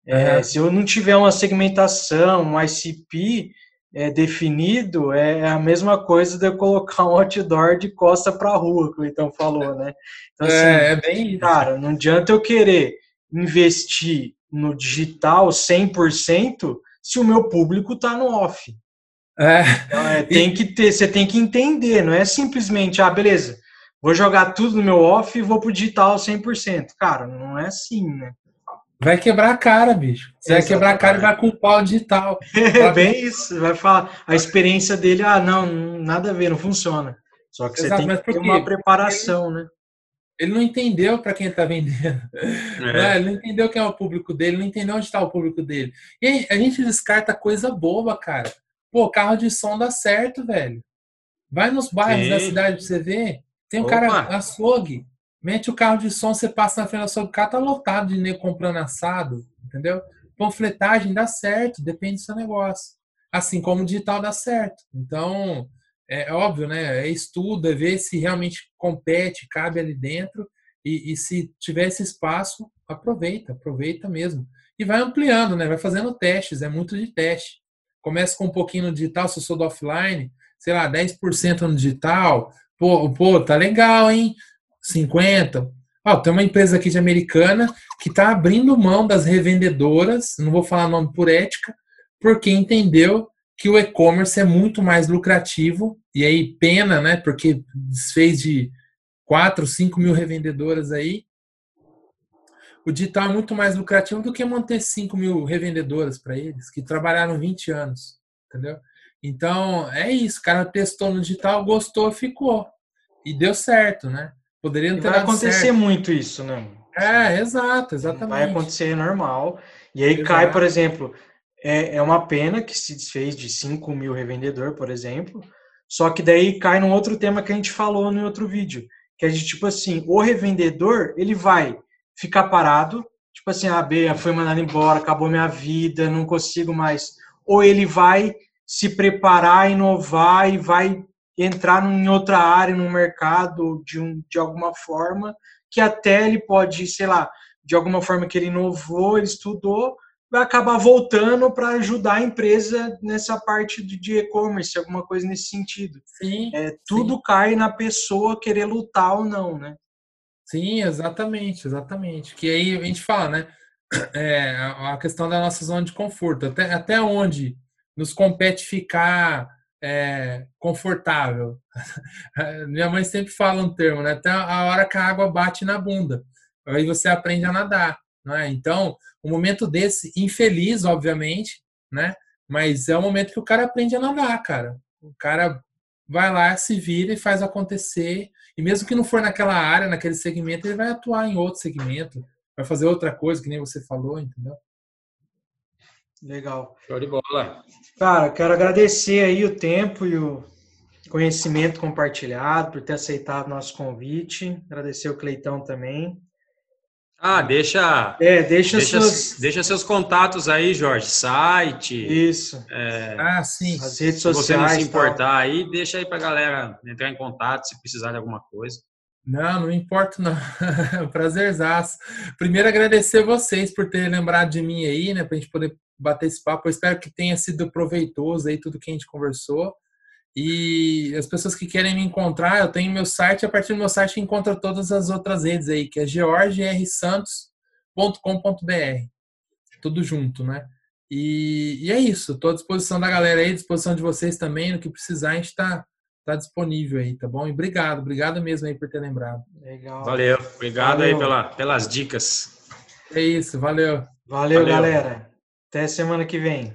S1: É, se eu não tiver uma segmentação, um ICP é, definido, é, é a mesma coisa de eu colocar um outdoor de costa para a rua, que o Leitão falou, né?
S3: Então, assim, é, é bem isso.
S1: Cara, não adianta eu querer investir no digital 100% se o meu público está no off. É. Então, é, tem que ter, você tem que entender, não é simplesmente, ah, beleza, vou jogar tudo no meu off e vou pro digital 100%. Cara, não é assim, né?
S3: Vai quebrar a cara, bicho. Você vai quebrar a cara e vai culpar o digital.
S1: É bem isso. Vai falar a experiência dele, ah, não, nada a ver, não funciona. Só que Exato, você tem que ter uma preparação, né?
S3: Ele não entendeu para quem está vendendo. É. Ele não entendeu quem é o público dele, não entendeu onde está o público dele. E a gente descarta coisa boba, cara. Pô, carro de som dá certo, velho. Vai nos bairros Sim. da cidade pra você ver. Tem um Opa. cara açougue. Mete o carro de som, você passa na frente da sua casa, tá lotado de nego comprando assado, entendeu? Panfletagem dá certo, depende do seu negócio. Assim como o digital dá certo. Então, é, é óbvio, né? É estudo, é ver se realmente compete, cabe ali dentro. E, e, se tiver esse espaço, aproveita, aproveita mesmo. E vai ampliando, né? Vai fazendo testes, é muito de teste. Começa com um pouquinho no digital, se eu sou do offline, sei lá, 10% no digital. Pô, pô, tá legal, hein? 50. Ó, tem uma empresa aqui de americana que está abrindo mão das revendedoras, não vou falar nome por ética, porque entendeu que o e-commerce é muito mais lucrativo, e aí pena, né? Porque desfez de 4, 5 mil revendedoras aí. O digital é muito mais lucrativo do que manter 5 mil revendedoras para eles, que trabalharam 20 anos, entendeu? Então, é isso. O cara testou no digital, gostou, ficou. E deu certo, né?
S1: Poderia ter Vai acontecer certo. muito isso, né?
S3: É, exato, exatamente.
S1: Vai acontecer normal. E aí Exato. cai, por exemplo, é, é uma pena que se desfez de 5 mil revendedor, por exemplo. Só que daí cai num outro tema que a gente falou no outro vídeo. Que é de tipo assim, o revendedor, ele vai ficar parado, tipo assim, a ah, B foi mandado embora, acabou minha vida, não consigo mais. Ou ele vai se preparar, inovar e vai entrar em outra área, no mercado, de, um, de alguma forma, que até ele pode, sei lá, de alguma forma que ele inovou, ele estudou, vai acabar voltando para ajudar a empresa nessa parte de e-commerce, alguma coisa nesse sentido.
S3: Sim.
S1: É, tudo
S3: sim.
S1: cai na pessoa querer lutar ou não, né?
S3: Sim, exatamente, exatamente. Que aí a gente fala, né? É, a questão da nossa zona de conforto. Até, até onde nos compete ficar é, confortável. Minha mãe sempre fala um termo, né? Até a hora que a água bate na bunda. Aí você aprende a nadar. Né? Então, o um momento desse, infeliz, obviamente, né? Mas é o momento que o cara aprende a nadar, cara. O cara vai lá, se vira e faz acontecer. E mesmo que não for naquela área, naquele segmento, ele vai atuar em outro segmento, vai fazer outra coisa, que nem você falou, entendeu?
S1: Legal.
S2: Show de bola.
S1: Cara, quero agradecer aí o tempo e o conhecimento compartilhado, por ter aceitado nosso convite. Agradecer o Cleitão também.
S2: Ah, deixa.
S1: É, deixa,
S2: deixa,
S1: suas...
S2: deixa seus contatos aí, Jorge. Site.
S1: Isso.
S2: É,
S3: ah, sim.
S1: As redes
S2: se
S1: sociais.
S2: Se você não se importar tal. aí, deixa aí pra galera entrar em contato se precisar de alguma coisa.
S3: Não, não importa não. Prazerzaço. Primeiro agradecer vocês por terem lembrado de mim aí, né, pra gente poder bater esse papo. Eu espero que tenha sido proveitoso aí tudo que a gente conversou. E as pessoas que querem me encontrar, eu tenho meu site, a partir do meu site encontra todas as outras redes aí, que é georgersantos.com.br. Tudo junto, né? E, e, é isso, estou à disposição da galera aí, à disposição de vocês também, no que precisar, a gente está tá disponível aí, tá bom? E obrigado, obrigado mesmo aí por ter lembrado.
S2: Legal. Valeu, obrigado valeu. aí pela, pelas dicas.
S3: É isso, valeu.
S1: Valeu, valeu. galera. Até semana que vem.